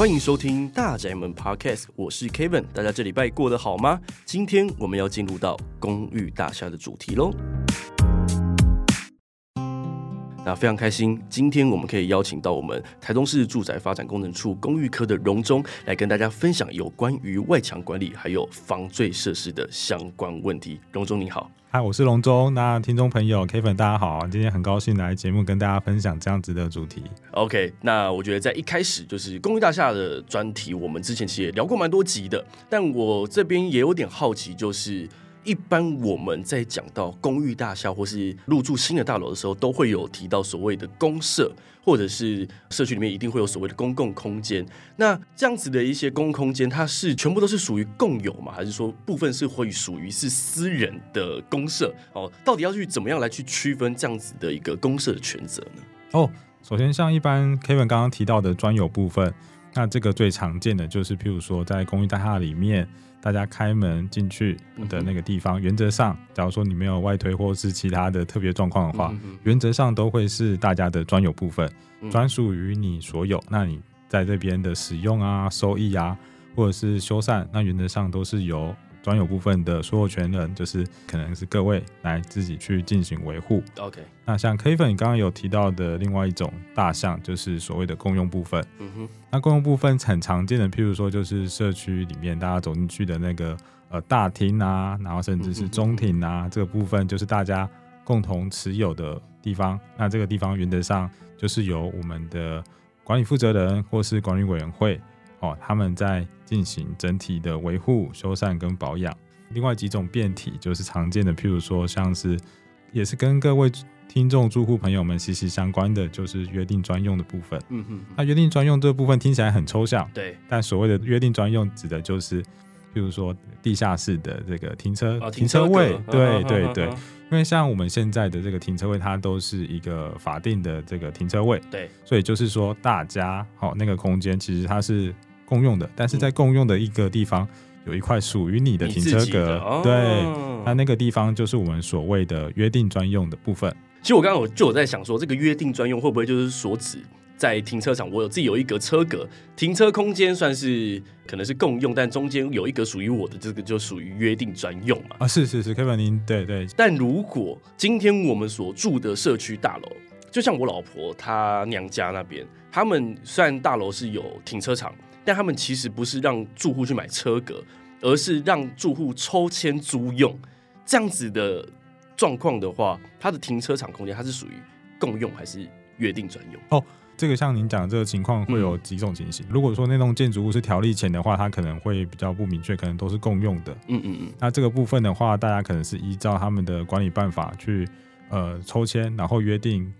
欢迎收听大宅门 Podcast，我是 Kevin，大家这礼拜过得好吗？今天我们要进入到公寓大厦的主题喽。那非常开心，今天我们可以邀请到我们台中市住宅发展工程处公寓科的荣忠来跟大家分享有关于外墙管理还有防坠设施的相关问题。荣忠你好，嗨，我是龙中。那听众朋友 K 粉大家好，今天很高兴来节目跟大家分享这样子的主题。OK，那我觉得在一开始就是公寓大厦的专题，我们之前其实也聊过蛮多集的，但我这边也有点好奇，就是。一般我们在讲到公寓大厦或是入住新的大楼的时候，都会有提到所谓的公设，或者是社区里面一定会有所谓的公共空间。那这样子的一些公共空间，它是全部都是属于共有吗？还是说部分是会属于是私人的公设？哦，到底要去怎么样来去区分这样子的一个公设的权责呢？哦，首先像一般 Kevin 刚刚提到的专有部分，那这个最常见的就是譬如说在公寓大厦里面。大家开门进去的那个地方，原则上，假如说你没有外推或是其他的特别状况的话，原则上都会是大家的专有部分，专属于你所有。那你在这边的使用啊、收益啊，或者是修缮，那原则上都是由。专有部分的所有权人，就是可能是各位来自己去进行维护。OK，那像 Kevin 你刚刚有提到的另外一种大项，就是所谓的共用部分。嗯哼，那共用部分很常见的，譬如说就是社区里面大家走进去的那个呃大厅啊，然后甚至是中庭啊，这个部分就是大家共同持有的地方。那这个地方原则上就是由我们的管理负责人或是管理委员会。哦，他们在进行整体的维护、修缮跟保养。另外几种变体就是常见的，譬如说像是，也是跟各位听众住户朋友们息息相关的，就是约定专用的部分。嗯哼，那约定专用这部分听起来很抽象，对。但所谓的约定专用，指的就是，譬如说地下室的这个停车、哦、停车位，车对对对。因为像我们现在的这个停车位，它都是一个法定的这个停车位，对。所以就是说，大家好、哦，那个空间其实它是。共用的，但是在共用的一个地方，有一块属于你的停车格，哦、对，那那个地方就是我们所谓的约定专用的部分。其实我刚刚我就有在想说，这个约定专用会不会就是所指在停车场，我有自己有一格车格，停车空间算是可能是共用，但中间有一格属于我的，这个就属于约定专用嘛？啊，是是是，Kevin 您对对。但如果今天我们所住的社区大楼，就像我老婆她娘家那边，他们虽然大楼是有停车场。但他们其实不是让住户去买车格，而是让住户抽签租用。这样子的状况的话，它的停车场空间它是属于共用还是约定专用？哦，这个像您讲的这个情况会有几种情形。嗯、如果说那栋建筑物是条例前的话，它可能会比较不明确，可能都是共用的。嗯嗯嗯。那这个部分的话，大家可能是依照他们的管理办法去呃抽签，然后约定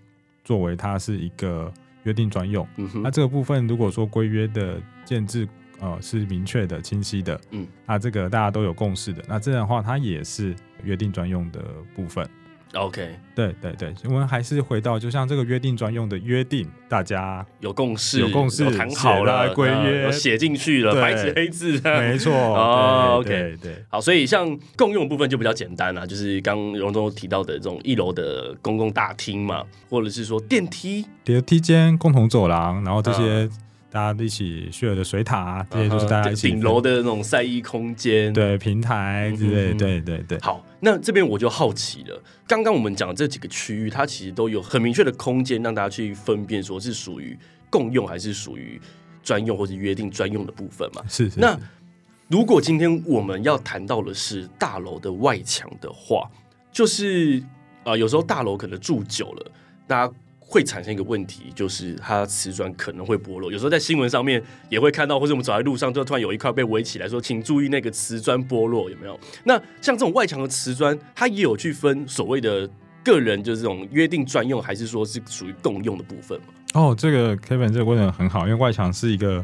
作为它是一个。约定专用，嗯哼，那这个部分如果说规约的建制呃是明确的、清晰的，嗯，那这个大家都有共识的，那这样的话它也是约定专用的部分。OK，对对对，我们还是回到，就像这个约定专用的约定，大家有共识，有共识，谈好了，规约写进去了，白纸黑字，没错。哦，OK，对对，好，所以像共用的部分就比较简单了，就是刚荣忠提到的这种一楼的公共大厅嘛，或者是说电梯、电梯间、共同走廊，然后这些。大家一起 share 的水塔、啊，这些都是大家一起顶楼的那种晒衣空间，对平台之类，嗯、对对对。好，那这边我就好奇了，刚刚我们讲这几个区域，它其实都有很明确的空间，让大家去分辨，说是属于共用还是属于专用或是约定专用的部分嘛？是，是，是。那如果今天我们要谈到的是大楼的外墙的话，就是啊、呃，有时候大楼可能住久了，大家。会产生一个问题，就是它瓷砖可能会剥落。有时候在新闻上面也会看到，或者我们走在路上，就突然有一块被围起来，说请注意那个瓷砖剥落，有没有？那像这种外墙的瓷砖，它也有去分所谓的个人，就是这种约定专用，还是说是属于共用的部分？哦，这个 Kevin 这个问得很好，因为外墙是一个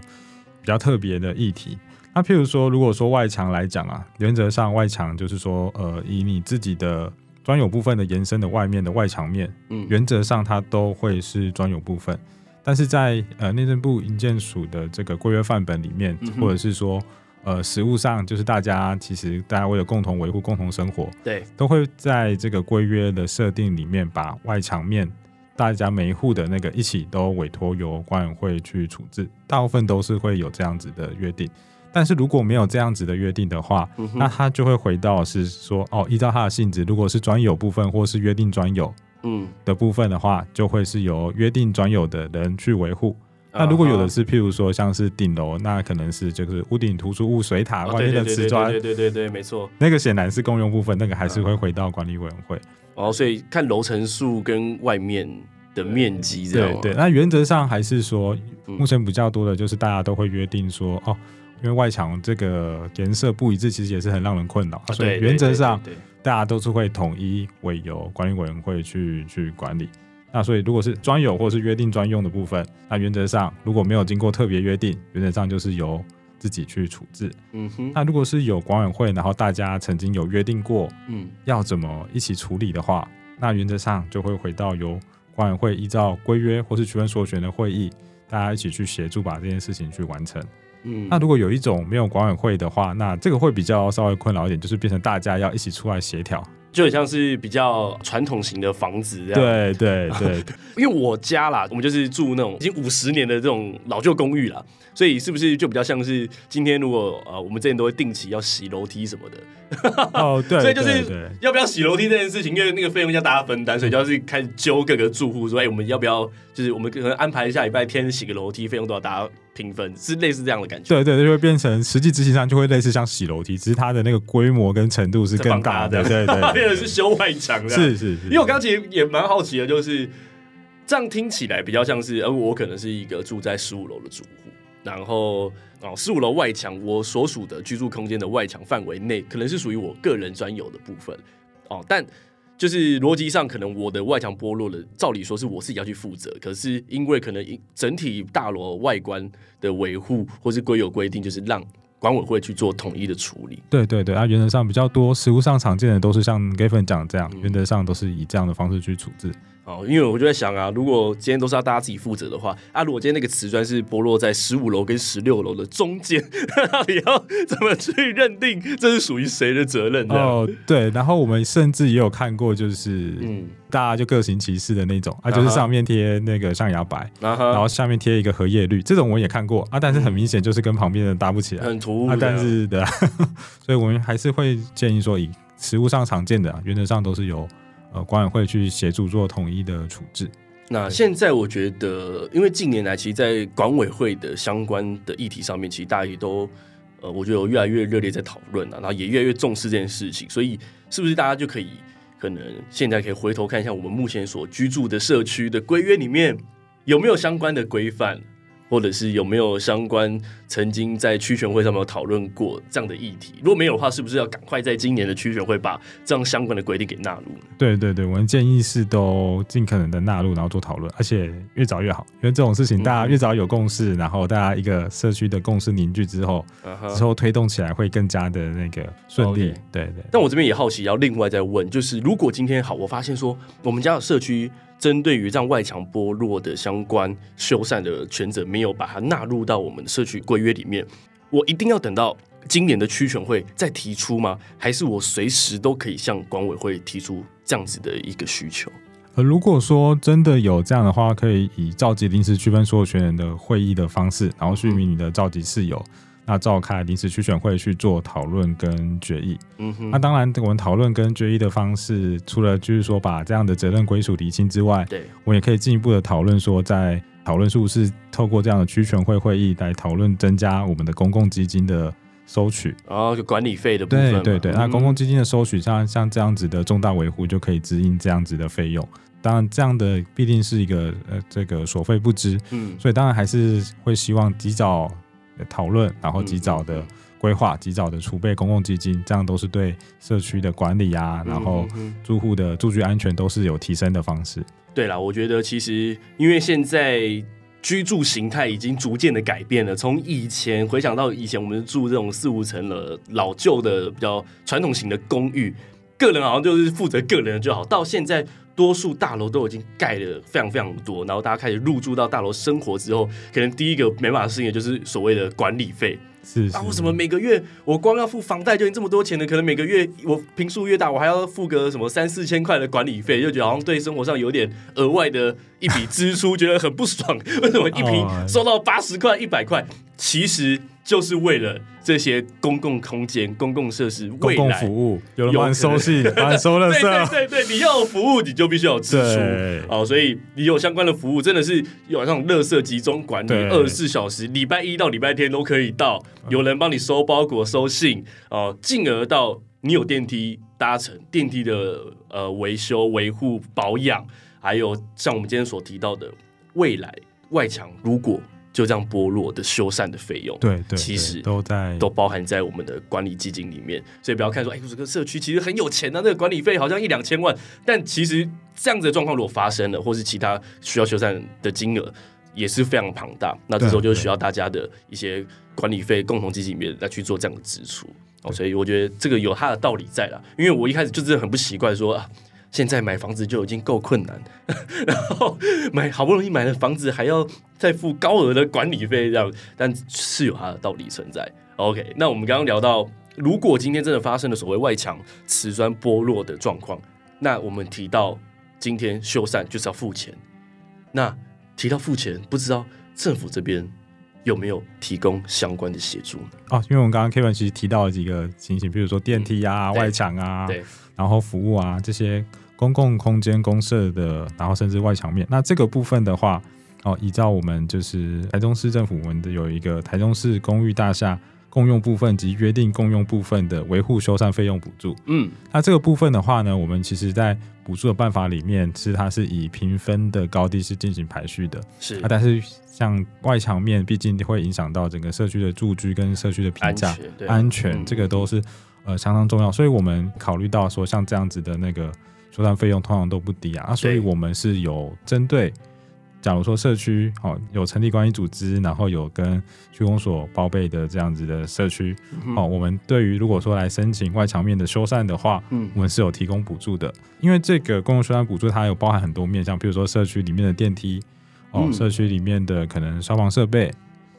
比较特别的议题。那譬如说，如果说外墙来讲啊，原则上外墙就是说，呃，以你自己的。专有部分的延伸的外面的外墙面，嗯，原则上它都会是专有部分，但是在呃内政部营建署的这个规约范本里面，嗯、或者是说呃实物上，就是大家其实大家为了共同维护共同生活，对，都会在这个规约的设定里面把外墙面大家每一户的那个一起都委托由管委会去处置，大部分都是会有这样子的约定。但是如果没有这样子的约定的话，嗯、那他就会回到是说哦，依照他的性质，如果是专有部分或是约定专有嗯的部分的话，就会是由约定专有的人去维护。那如果有的是，譬如说像是顶楼，那可能是就是屋顶突出物、水塔外面的瓷砖，对对对对，没错。那个显然是共用部分，那个还是会回到管理委员会。哦，所以看楼层数跟外面的面积这样。对对，那原则上还是说，目前比较多的就是大家都会约定说，哦，因为外墙这个颜色不一致，其实也是很让人困扰，所以原则上大家都是会统一委由管理委员会去去管理。那所以，如果是专有或是约定专用的部分，那原则上如果没有经过特别约定，原则上就是由自己去处置。嗯哼。那如果是有管委会，然后大家曾经有约定过，嗯，要怎么一起处理的话，那原则上就会回到由管委会依照规约或是区分所选的会议，大家一起去协助把这件事情去完成。嗯。那如果有一种没有管委会的话，那这个会比较稍微困扰一点，就是变成大家要一起出来协调。就很像是比较传统型的房子这样，对对对，因为我家啦，我们就是住那种已经五十年的这种老旧公寓啦，所以是不是就比较像是今天如果呃我们之前都会定期要洗楼梯什么的，哦 对，所以就是要不要洗楼梯这件事情，因为那个费用要大家分担，所以就要是开始揪各个住户说，哎，我们要不要就是我们可能安排一下礼拜天洗个楼梯，费用多少大家平分，是类似这样的感觉。对对，就会变成实际执行上就会类似像洗楼梯，只是它的那个规模跟程度是更大的，对对 变成。是修外墙的，是是是。因为我刚刚其实也蛮好奇的，就是这样听起来比较像是，呃，我可能是一个住在十五楼的住户，然后哦，十五楼外墙我所属的居住空间的外墙范围内，可能是属于我个人专有的部分哦，但就是逻辑上，可能我的外墙剥落了，照理说是我自己要去负责，可是因为可能整体大楼外观的维护或是规有规定，就是让。管委会去做统一的处理，对对对，啊，原则上比较多，实物上常见的都是像 Gavin 讲这样，原则上都是以这样的方式去处置。哦，因为我就在想啊，如果今天都是要大家自己负责的话，啊，如果今天那个瓷砖是剥落在十五楼跟十六楼的中间，到底要怎么去认定这是属于谁的责任？哦，对，然后我们甚至也有看过，就是嗯，大家就各行其事的那种啊，就是上面贴那个象牙白，啊、然后下面贴一个荷叶绿，这种我也看过啊，但是很明显就是跟旁边的搭不起来，很突兀啊。但是对，所以我们还是会建议说，以实物上常见的、啊，原则上都是由。呃，管委会去协助做统一的处置。那现在我觉得，因为近年来，其实，在管委会的相关的议题上面，其实大家也都，呃，我觉得有越来越热烈在讨论了，然后也越来越重视这件事情。所以，是不是大家就可以，可能现在可以回头看一下我们目前所居住的社区的规约里面有没有相关的规范？或者是有没有相关曾经在区选会上面有讨论过这样的议题？如果没有的话，是不是要赶快在今年的区选会把这样相关的规定给纳入？对对对，我们建议是都尽可能的纳入，然后做讨论，而且越早越好，因为这种事情大家越早有共识，嗯、然后大家一个社区的共识凝聚之后，嗯、之后推动起来会更加的那个顺利。对对。但我这边也好奇，要另外再问，就是如果今天好，我发现说我们家的社区。针对于让外墙剥落的相关修缮的权责，没有把它纳入到我们的社区规约里面，我一定要等到今年的区权会再提出吗？还是我随时都可以向管委会提出这样子的一个需求？呃，如果说真的有这样的话，可以以召集临时区分所有权人的会议的方式，然后去明你的召集事由。嗯那召开临时区选会去做讨论跟决议。嗯哼。那当然，我们讨论跟决议的方式，除了就是说把这样的责任归属厘清之外，对，我也可以进一步的讨论说，在讨论是不是透过这样的区选会会议来讨论增加我们的公共基金的收取。哦，就管理费的部分。对对对。那公共基金的收取，像像这样子的重大维护，就可以支应这样子的费用。当然，这样的必定是一个呃这个所费不支。嗯。所以当然还是会希望及早。讨论，然后及早的规划，及早的储备公共基金，这样都是对社区的管理啊，然后住户的住居安全都是有提升的方式。对啦，我觉得其实因为现在居住形态已经逐渐的改变了，从以前回想到以前我们住这种四五层的老旧的比较传统型的公寓，个人好像就是负责个人就好，到现在。多数大楼都已经盖了非常非常多，然后大家开始入住到大楼生活之后，可能第一个没办法适应的就是所谓的管理费是，是啊，为什么每个月我光要付房贷就已经这么多钱了？可能每个月我平数越大，我还要付个什么三四千块的管理费，就觉得好像对生活上有点额外的一笔支出，觉得很不爽。为什么一瓶收到八十块、一百块？其实。就是为了这些公共空间、公共设施、公共服务，有人帮你收信、帮你收垃圾。对对对，你要有服务，你就必须要支出。哦，所以你有相关的服务，真的是有那种垃圾集中管理，二十四小时，礼拜一到礼拜天都可以到，有人帮你收包裹、收信。哦，进而到你有电梯搭乘，电梯的呃维修、维护、保养，还有像我们今天所提到的未来外墙，如果。就这样剥落的修缮的费用，对对，其实都在都包含在我们的管理基金里面，所以不要看说，哎，这个社区其实很有钱啊，那个管理费好像一两千万，但其实这样子的状况如果发生了，或是其他需要修缮的金额也是非常庞大，那这时候就需要大家的一些管理费共同基金里面来去做这样的支出。哦，所以我觉得这个有它的道理在啦，因为我一开始就是很不习惯说啊。现在买房子就已经够困难，然后买好不容易买了房子，还要再付高额的管理费，这样，但是有它的道理存在。OK，那我们刚刚聊到，如果今天真的发生了所谓外墙瓷砖剥落的状况，那我们提到今天修缮就是要付钱。那提到付钱，不知道政府这边有没有提供相关的协助？哦，因为我们刚刚 Kevin 其实提到了几个情形，比如说电梯啊、嗯、外墙啊。对。然后服务啊，这些公共空间公社的，然后甚至外墙面，那这个部分的话，哦，依照我们就是台中市政府我们的有一个台中市公寓大厦共用部分及约定共用部分的维护修缮费用补助。嗯，那这个部分的话呢，我们其实在补助的办法里面，是它是以评分的高低是进行排序的。是啊，但是像外墙面，毕竟会影响到整个社区的住居跟社区的评价、安全，安全这个都是。呃，相当重要，所以我们考虑到说，像这样子的那个修缮费用通常都不低啊，啊，所以我们是有针对，假如说社区哦有成立关系组织，然后有跟区公所报备的这样子的社区，嗯、哦，我们对于如果说来申请外墙面的修缮的话，嗯，我们是有提供补助的，因为这个公共修缮补助它有包含很多面向，比如说社区里面的电梯，哦，嗯、社区里面的可能消防设备。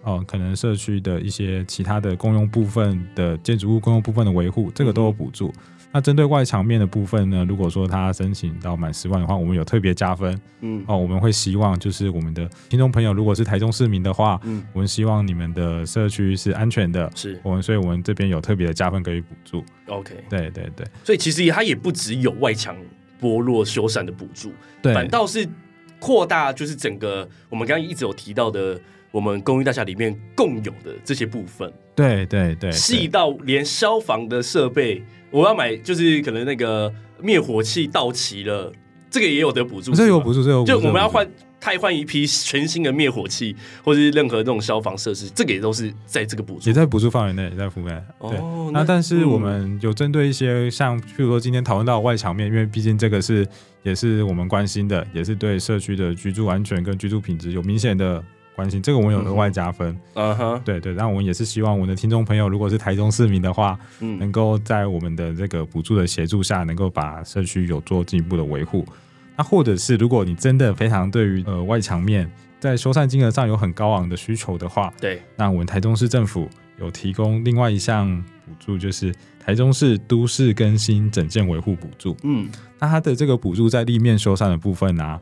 哦，可能社区的一些其他的公用部分的建筑物公用部分的维护，这个都有补助。那针对外墙面的部分呢？如果说他申请到满十万的话，我们有特别加分。嗯，哦，我们会希望就是我们的听众朋友，如果是台中市民的话，嗯，我们希望你们的社区是安全的。是我们，所以我们这边有特别的加分给予补助。OK，对对对，所以其实它也不只有外墙剥落修缮的补助，对，反倒是扩大就是整个我们刚刚一直有提到的。我们公寓大厦里面共有的这些部分，对对对，细到连消防的设备，我要买，就是可能那个灭火器到期了，这个也有得补助，这有补助，这有补助，就我们要换汰换一批全新的灭火器，或者是任何这种消防设施，这个也都是在这个补助，也在补助范围内，也在覆盖。对，那但是我们有针对一些像，譬如说今天讨论到外墙面，因为毕竟这个是也是我们关心的，也是对社区的居住安全跟居住品质有明显的。关心这个，我们有额外加分。嗯哼，对对，那我们也是希望我们的听众朋友，如果是台中市民的话，嗯，能够在我们的这个补助的协助下，能够把社区有做进一步的维护。那或者是如果你真的非常对于呃外墙面在修缮金额上有很高昂的需求的话，对，那我们台中市政府有提供另外一项补助，就是台中市都市更新整建维护补助。嗯，那它的这个补助在立面修缮的部分呢、啊？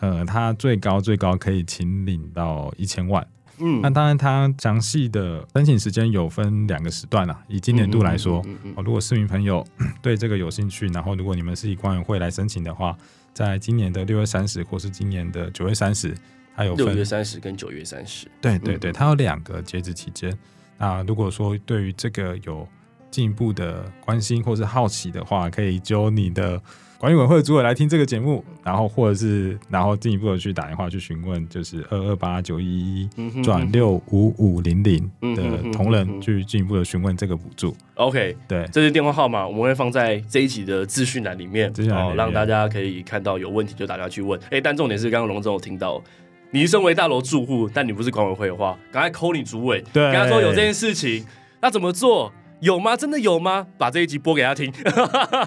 呃，它最高最高可以请领到一千万。嗯，那当然，它详细的申请时间有分两个时段啦。以今年度来说，哦，如果市民朋友 对这个有兴趣，然后如果你们是以管委会来申请的话，在今年的六月三十或是今年的九月三十，它有分六月三十跟九月三十。对对对，它有两个截止期间。那如果说对于这个有进一步的关心或是好奇的话，可以揪你的。管理委员会的主委来听这个节目，然后或者是然后进一步的去打电话去询问，就是二二八九一一转六五五零零的同仁去进一步的询问这个补助。OK，对，这是电话号码，我们会放在这一集的资讯栏里面，好、哦、让大家可以看到有问题就打电话去问。哎，但重点是刚刚龙总有听到，你身为大楼住户，但你不是管委会的话，赶快 call 你主委，对，跟他说有这件事情，那怎么做？有吗？真的有吗？把这一集播给他听。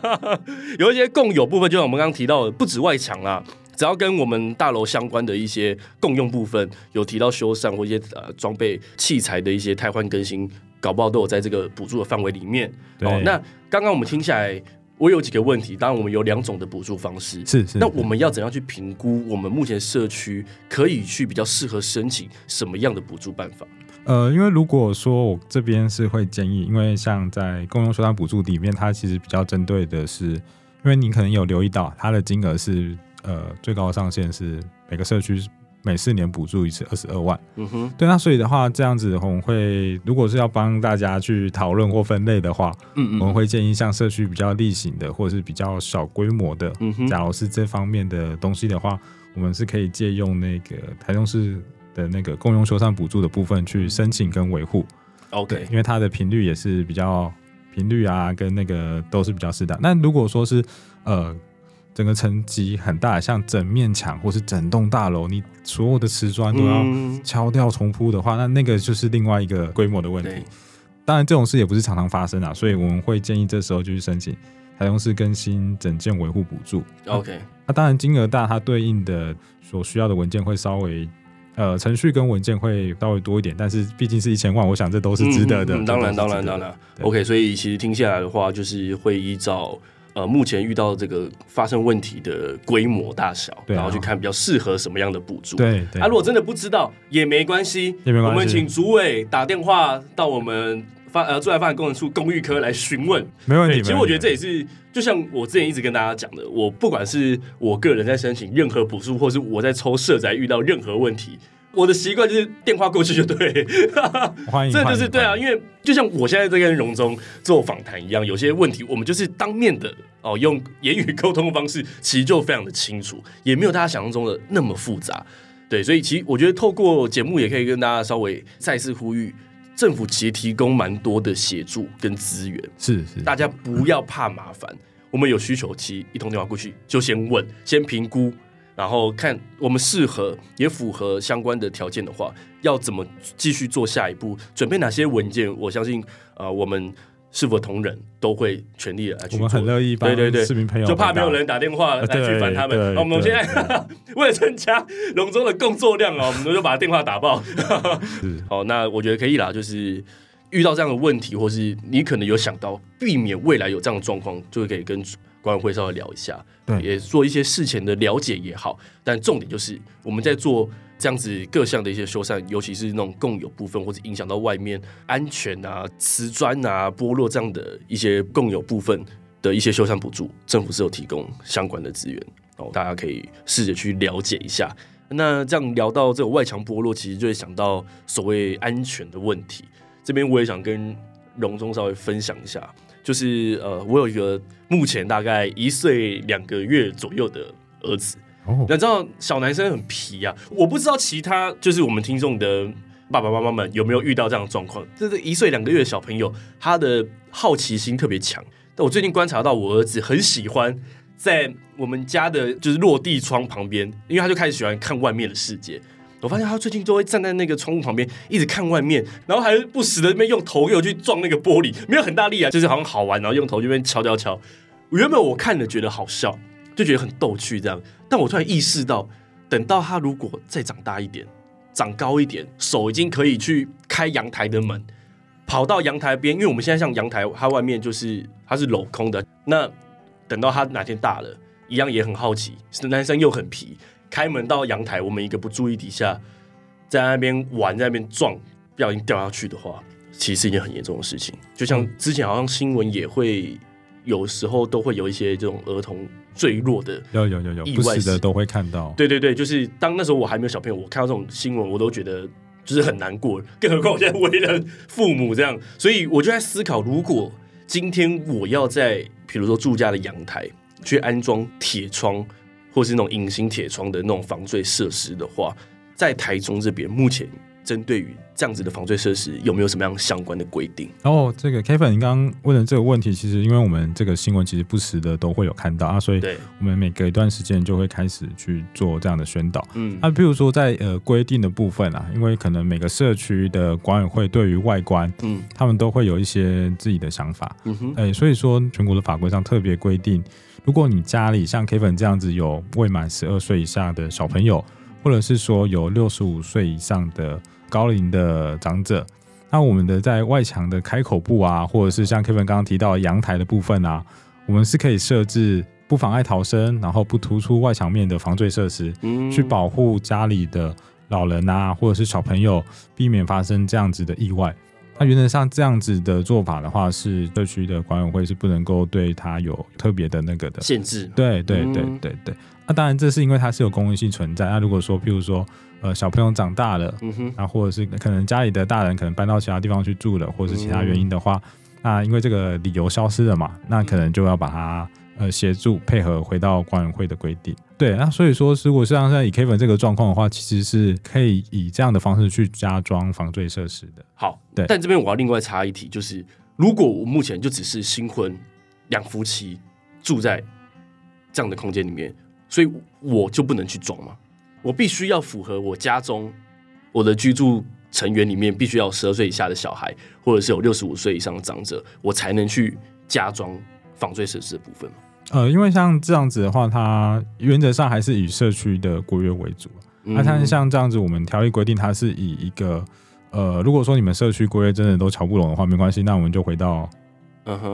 有一些共有部分，就像我们刚刚提到的，不止外墙啦，只要跟我们大楼相关的一些共用部分，有提到修缮或一些呃装备器材的一些汰换更新，搞不好都有在这个补助的范围里面。哦，那刚刚我们听下来，我有几个问题。当然，我们有两种的补助方式，是是。那我们要怎样去评估我们目前社区可以去比较适合申请什么样的补助办法？呃，因为如果说我这边是会建议，因为像在共用修缮补助里面，它其实比较针对的是，因为你可能有留意到，它的金额是呃最高上限是每个社区每四年补助一次二十二万。嗯哼，对，那所以的话，这样子我们会如果是要帮大家去讨论或分类的话，嗯嗯，我们会建议像社区比较例行的，或者是比较小规模的，嗯哼，假如是这方面的东西的话，我们是可以借用那个台中市。的那个共用修缮补助的部分去申请跟维护，OK，因为它的频率也是比较频率啊，跟那个都是比较适当。那如果说是呃整个层级很大，像整面墙或是整栋大楼，你所有的瓷砖都要敲掉重铺的话，嗯，那那个就是另外一个规模的问题。当然这种事也不是常常发生啊，所以我们会建议这时候就去申请台中市更新整件维护补助。OK，那，啊，当然金额大，它对应的所需要的文件会稍微。呃，程序跟文件会稍微多一点，但是毕竟是一千万，我想这都是值得的。嗯嗯、当然，当然，当然。OK，所以其实听下来的话，就是会依照呃目前遇到这个发生问题的规模大小，啊、然后去看比较适合什么样的补助。对对。啊，如果真的不知道也没关系，也没关系，我们请主委打电话到我们发呃住在发展工程处公寓科来询问。没问题。其实我觉得这也是，就像我之前一直跟大家讲的，我不管是我个人在申请任何补助，或是我在抽社宅遇到任何问题。我的习惯就是电话过去就对，欢迎，这就是对啊，因为就像我现在在跟荣忠做访谈一样，有些问题我们就是当面的哦，用言语沟通的方式，其实就非常的清楚，也没有大家想象中的那么复杂。对，所以其实我觉得透过节目也可以跟大家稍微再次呼吁，政府其实提供蛮多的协助跟资源，是是，大家不要怕麻烦，我们有需求，其实一通电话过去就先问，先评估。然后看我们适合也符合相关的条件的话，要怎么继续做下一步？准备哪些文件？我相信，呃，我们是否同仁都会全力来去做。我们很乐意帮对对对市民朋友，就怕没有人打电话来去烦他们。我们现在为了增加龙舟的工作量啊，我们就把电话打爆。好，那我觉得可以啦，就是遇到这样的问题，或是你可能有想到避免未来有这样的状况，就可以跟。管委会稍微聊一下，对，也做一些事前的了解也好，但重点就是我们在做这样子各项的一些修缮，尤其是那种共有部分或者影响到外面安全啊、瓷砖啊剥落这样的一些共有部分的一些修缮补助，政府是有提供相关的资源，哦，大家可以试着去了解一下。那这样聊到这个外墙剥落，其实就会想到所谓安全的问题。这边我也想跟荣中稍微分享一下。就是呃，我有一个目前大概一岁两个月左右的儿子。你知道小男生很皮啊，我不知道其他就是我们听众的爸爸妈妈们有没有遇到这样的状况。就是一岁两个月的小朋友，他的好奇心特别强。但我最近观察到，我儿子很喜欢在我们家的就是落地窗旁边，因为他就开始喜欢看外面的世界。我发现他最近都会站在那个窗户旁边，一直看外面，然后还不时的那边用头又去撞那个玻璃，没有很大力啊，就是好像好玩，然后用头这边敲敲敲。原本我看了觉得好笑，就觉得很逗趣这样，但我突然意识到，等到他如果再长大一点，长高一点，手已经可以去开阳台的门，跑到阳台边，因为我们现在像阳台，它外面就是它是镂空的。那等到他哪天大了，一样也很好奇，是男生又很皮。开门到阳台，我们一个不注意底下，在那边玩，在那边撞，不小心掉下去的话，其实是一件很严重的事情。就像之前好像新闻也会有时候都会有一些这种儿童坠落的，有有有有意外的都会看到。对对对，就是当那时候我还没有小朋友，我看到这种新闻，我都觉得就是很难过。更何况我现在为人父母这样，所以我就在思考，如果今天我要在比如说住家的阳台去安装铁窗。或是那种隐形铁窗的那种防坠设施的话，在台中这边目前针对于这样子的防坠设施，有没有什么样相关的规定？哦，这个 Kevin，你刚刚问的这个问题，其实因为我们这个新闻其实不时的都会有看到啊，所以我们每隔一段时间就会开始去做这样的宣导。嗯，那譬如说在呃规定的部分啊，因为可能每个社区的管委会对于外观，嗯，他们都会有一些自己的想法。嗯哼，哎，所以说全国的法规上特别规定。如果你家里像 Kevin 这样子有未满十二岁以下的小朋友，或者是说有六十五岁以上的高龄的长者，那我们的在外墙的开口部啊，或者是像 Kevin 刚刚提到阳台的部分啊，我们是可以设置不妨碍逃生，然后不突出外墙面的防坠设施，嗯，去保护家里的老人啊，或者是小朋友，避免发生这样子的意外。那原则上这样子的做法的话，是社区的管委会是不能够对他有特别的那个的限制。对对对对对。那当然这是因为它是有公益性存在。那如果说譬如说呃小朋友长大了，嗯哼，那或者是可能家里的大人可能搬到其他地方去住了，或者是其他原因的话，那因为这个理由消失了嘛，那可能就要把它。呃，协助配合回到管委会的规定，对，那所以说，如果是像现在以 Kevin 这个状况的话，其实是可以以这样的方式去加装防坠设施的。好，对，但这边我要另外插一题，就是如果我目前就只是新婚两夫妻住在这样的空间里面，所以我就不能去装吗？我必须要符合我家中我的居住成员里面必须要十二岁以下的小孩，或者是有六十五岁以上的长者，我才能去加装防坠设施的部分吗？呃，因为像这样子的话，它原则上还是以社区的规约为主。那、嗯、像像这样子，我们条例规定它是以一个呃，如果说你们社区规约真的都瞧不拢的话，没关系，那我们就回到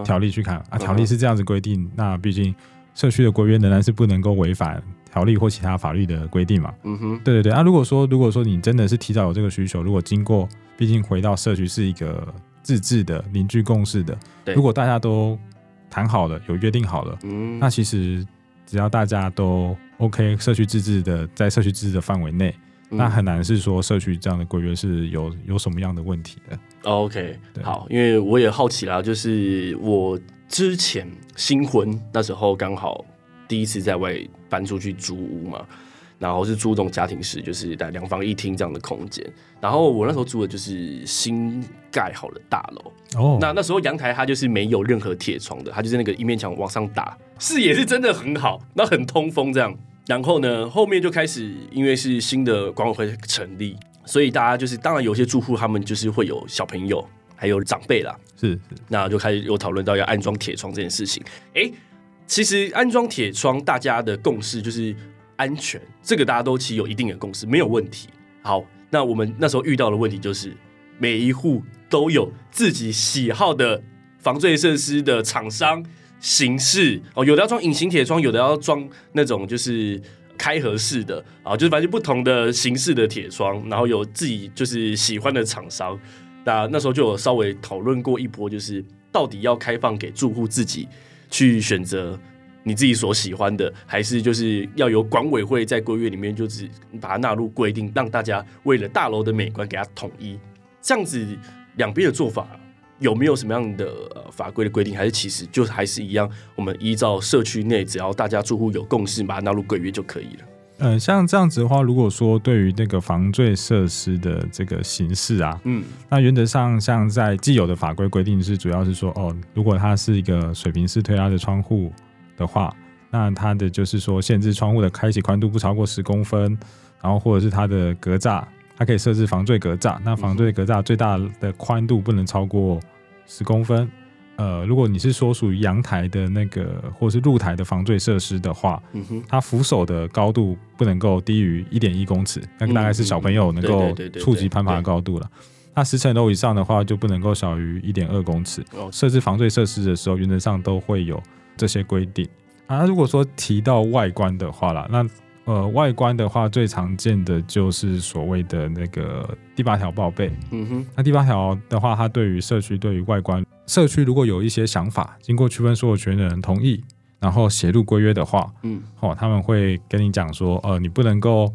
条例去看、嗯、啊。条例是这样子规定，嗯、那毕竟社区的规约仍然是不能够违反条例或其他法律的规定嘛。嗯哼，对对对。那、啊、如果说如果说你真的是提早有这个需求，如果经过，毕竟回到社区是一个自治的邻居共识的，对，如果大家都。谈好了，有约定好了，嗯，那其实只要大家都 OK，社区自治的在社区自治的范围内，嗯，那很难是说社区这样的规约是有有什么样的问题的。OK，好，因为我也好奇啦，就是我之前新婚那时候刚好第一次在外搬出去租屋嘛。然后是租这种家庭式，就是在两房一厅这样的空间。然后我那时候住的就是新盖好的大楼。哦、oh.，那那时候阳台它就是没有任何铁窗的，它就是那个一面墙往上打，视野是真的很好，那很通风这样。然后呢，后面就开始因为是新的管委会成立，所以大家就是当然有些住户他们就是会有小朋友，还有长辈啦，是，那就开始有讨论到要安装铁窗这件事情。哎，其实安装铁窗大家的共识就是。安全，这个大家都其实有一定的共识，没有问题。好，那我们那时候遇到的问题就是，每一户都有自己喜好的防坠设施的厂商形式哦，有的要装隐形铁窗，有的要装那种就是开合式的啊，就是反正不同的形式的铁窗，然后有自己就是喜欢的厂商。那那时候就有稍微讨论过一波，就是到底要开放给住户自己去选择。你自己所喜欢的，还是就是要由管委会在规约里面就是把它纳入规定，让大家为了大楼的美观给它统一。这样子两边的做法有没有什么样的法规的规定？还是其实就还是一样，我们依照社区内只要大家住户有共识，把它纳入规约就可以了。嗯，像这样子的话，如果说对于那个防坠设施的这个形式啊，嗯，那原则上像在既有的法规规定是主要是说，哦，如果它是一个水平式推拉的窗户。的话，那它的就是说，限制窗户的开启宽度不超过十公分，然后或者是它的格栅，它可以设置防坠格栅。那防坠格栅最大的宽度不能超过十公分。呃，如果你是说属于阳台的那个或是露台的防坠设施的话，它扶手的高度不能够低于一点一公尺，那个大概是小朋友能够触及攀爬的高度了。那十层楼以上的话，就不能够小于一点二公尺。设置防坠设施的时候，原则上都会有。这些规定啊，如果说提到外观的话啦，那呃，外观的话最常见的就是所谓的那个第八条报备。嗯哼，那第八条的话，它对于社区对于外观，社区如果有一些想法，经过区分所有权的人同意，然后写入规约的话，嗯，哦，他们会跟你讲说，呃，你不能够。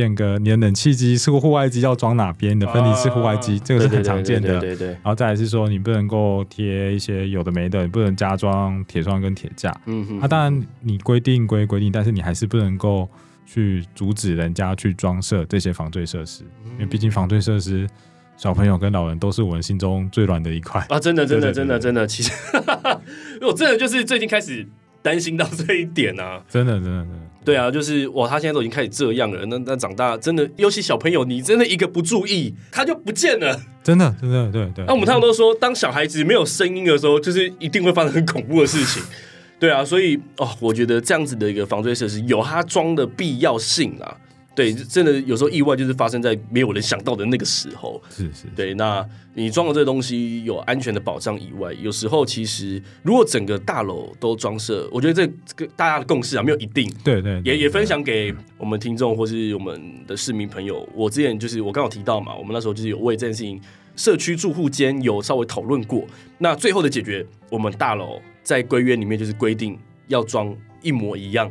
变个你的冷气机是个户外机，要装哪边的分离式户外机，这个是很常见的。对对对。然后再来是说，你不能够贴一些有的没的，你不能加装铁窗跟铁架。嗯哼。啊，当然你规定归规定，但是你还是不能够去阻止人家去装设这些防坠设施，因为毕竟防坠设施，小朋友跟老人都是我们心中最软的一块啊！真的，真的，真的，真的，其实，我真的就是最近开始担心到这一点啊！真的，真的，真的。对啊，就是哇，他现在都已经开始这样了。那那长大真的，尤其小朋友，你真的一个不注意，他就不见了。真的，真的，对对。那我们通常都说，当小孩子没有声音的时候，就是一定会发生很恐怖的事情。对啊，所以哦，我觉得这样子的一个防坠设施有它装的必要性啊。对，真的有时候意外就是发生在没有人想到的那个时候。是是，对。那你装了这个东西有安全的保障以外，有时候其实如果整个大楼都装设，我觉得这个大家的共识啊，没有一定。对对，也也分享给我们听众或是我们的市民朋友。我之前就是我刚好提到嘛，我们那时候就是有为这件事情，社区住户间有稍微讨论过。那最后的解决，我们大楼在规约里面就是规定要装一模一样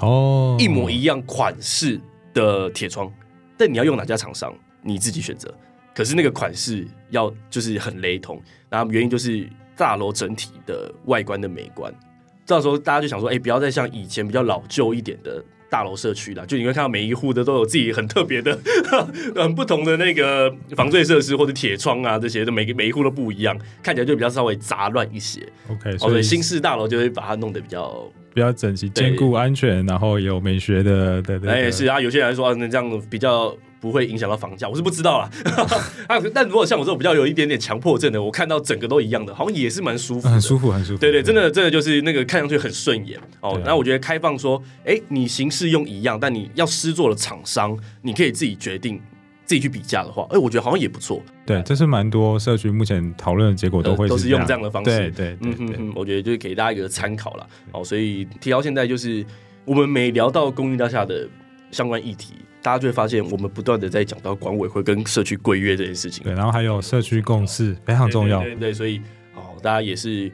哦，一模一样款式的铁窗，但你要用哪家厂商，你自己选择。可是那个款式要就是很雷同，然后原因就是大楼整体的外观的美观。到时候大家就想说，哎、欸，不要再像以前比较老旧一点的大楼社区了，就你会看到每一户的都有自己很特别的、很不同的那个防坠设施或者铁窗啊，这些都每个每一户都不一样，看起来就比较稍微杂乱一些。OK，所以新式大楼就会把它弄得比较比较整齐，兼顾安全，然后有美学的。对对，对，哎，是啊，有些人来说，那这样比较。不会影响到房价，我是不知道啦。啊，但如果像我这种比较有一点点强迫症的，我看到整个都一样的，好像也是蛮舒服，很舒服，很舒服。对对，真的，真的就是那个看上去很顺眼哦。那我觉得开放说，哎，你形式用一样，但你要施作的厂商，你可以自己决定，自己去比价的话，哎，我觉得好像也不错。对，这是蛮多社区目前讨论的结果，都会都是用这样的方式。对对，嗯嗯嗯，我觉得就是给大家一个参考啦。哦，所以提到现在，就是我们每聊到公寓大厦的相关议题。大家就会发现，我们不断的在讲到管委会跟社区规约这件事情。对，然后还有社区共识非常重要。对对，对，对，所以哦，大家也是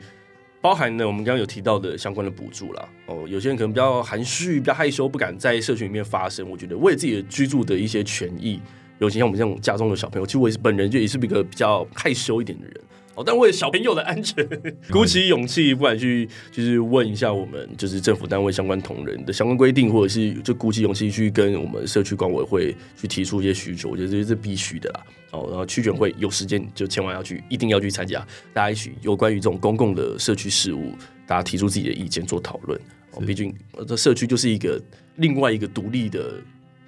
包含了我们刚刚有提到的相关的补助啦。哦，有些人可能比较含蓄、比较害羞，不敢在社区里面发声。我觉得为自己的居住的一些权益，尤其像我们这种家中的小朋友，其实我也是本人就也是一个比较害羞一点的人。哦，但为了小朋友的安全，鼓起勇气，不敢去就是问一下我们就是政府单位相关同仁的相关规定，或者是就鼓起勇气去跟我们社区管委会去提出一些需求，我觉得这是必须的啦。哦，然后区选会有时间就千万要去，一定要去参加，大家一起有关于这种公共的社区事务，大家提出自己的意见做讨论。哦，毕竟这社区就是一个另外一个独立的。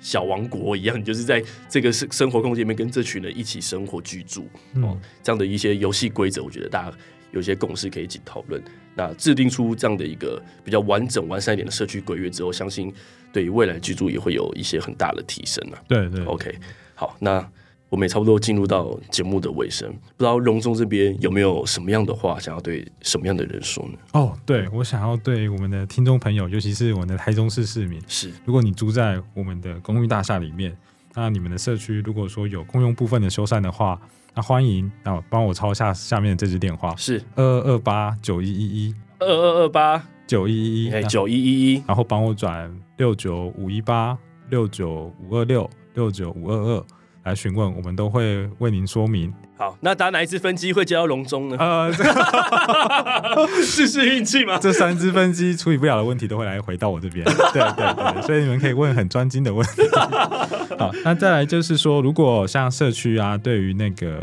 小王国一样，你就是在这个生生活空间里面跟这群人一起生活居住，哦，这样的一些游戏规则，我觉得大家有些共识可以一起讨论。那制定出这样的一个比较完整、完善一点的社区规约之后，相信对于未来居住也会有一些很大的提升啊。对对，OK，好，那。我们也差不多进入到节目的尾声，不知道荣忠这边有没有什么样的话想要对什么样的人说呢？哦，对，我想要对我们的听众朋友，尤其是我们的台中市市民，是，如果你住在我们的公寓大厦里面，那你们的社区如果说有共用部分的修缮的话，那欢迎，那帮我抄下下面的这支电话，是。二二二八九一一一。二二二八。九一一一九一一一，然后帮我转六九五一八六九五二六六九五二二。来询问，我们都会为您说明。好，那打哪一只分机会接到龙中呢？呃，试试运气嘛？这三只分机处理不了的问题都会来回到我这边。对对对，所以你们可以问很专精的问题。好，那再来就是说，如果像社区啊，对于那个。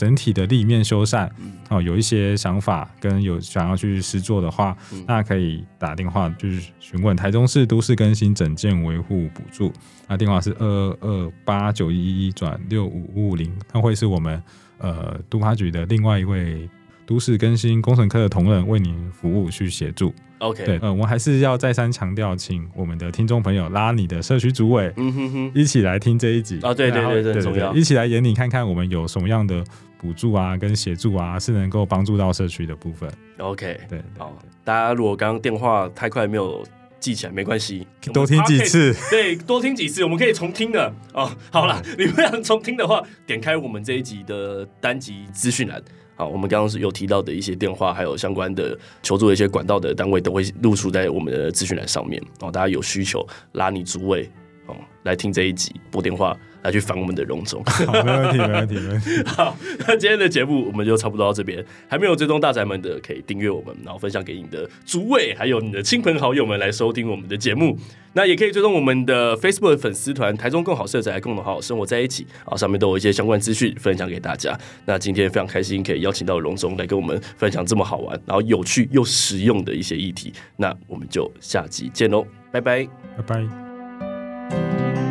整体的立面修缮，哦，有一些想法跟有想要去实做的话，嗯、那可以打电话就是询问台中市都市更新整建维护补助，那电话是二二二八九一一转六五五五零，那会是我们呃都发局的另外一位都市更新工程科的同仁为您服务去协助。OK，对，呃，我还是要再三强调，请我们的听众朋友拉你的社区主委，嗯哼哼，一起来听这一集啊，对对对，对重要，一起来演你看看我们有什么样的补助啊，跟协助啊，是能够帮助到社区的部分。OK，对，对，好，大家如果刚刚电话太快没有记起来，没关系，多听几次，对，多听几次，我们可以重听的哦。好了，你们想重听的话，点开我们这一集的单集资讯栏。好，我们刚刚是有提到的一些电话，还有相关的求助的一些管道的单位，都会露出在我们的资讯栏上面。哦，大家有需求拉你主委哦来听这一集，拨电话。来去烦我们的荣总，好，没问题，没问题，没问题。好，那今天的节目我们就差不多到这边。还没有追踪大宅门的，可以订阅我们，然后分享给你的诸位，还有你的亲朋好友们来收听我们的节目。那也可以追踪我们的 Facebook 粉丝团“台中更好社宅，共同好好生活在一起”。啊，上面都有一些相关资讯分享给大家。那今天非常开心可以邀请到荣总来跟我们分享这么好玩、然后有趣又实用的一些议题。那我们就下集见喽，拜拜，拜拜。Música